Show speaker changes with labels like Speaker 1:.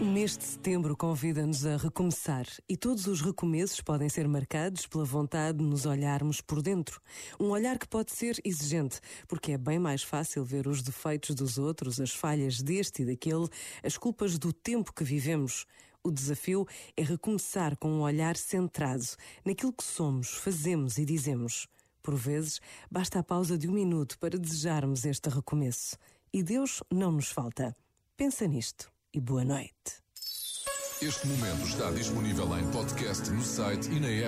Speaker 1: O mês de setembro convida-nos a recomeçar e todos os recomeços podem ser marcados pela vontade de nos olharmos por dentro. Um olhar que pode ser exigente, porque é bem mais fácil ver os defeitos dos outros, as falhas deste e daquele, as culpas do tempo que vivemos. O desafio é recomeçar com um olhar centrado naquilo que somos, fazemos e dizemos. Por vezes, basta a pausa de um minuto para desejarmos este recomeço. E Deus não nos falta. Pensa nisto e boa noite.
Speaker 2: Este momento está disponível em podcast no site e na app.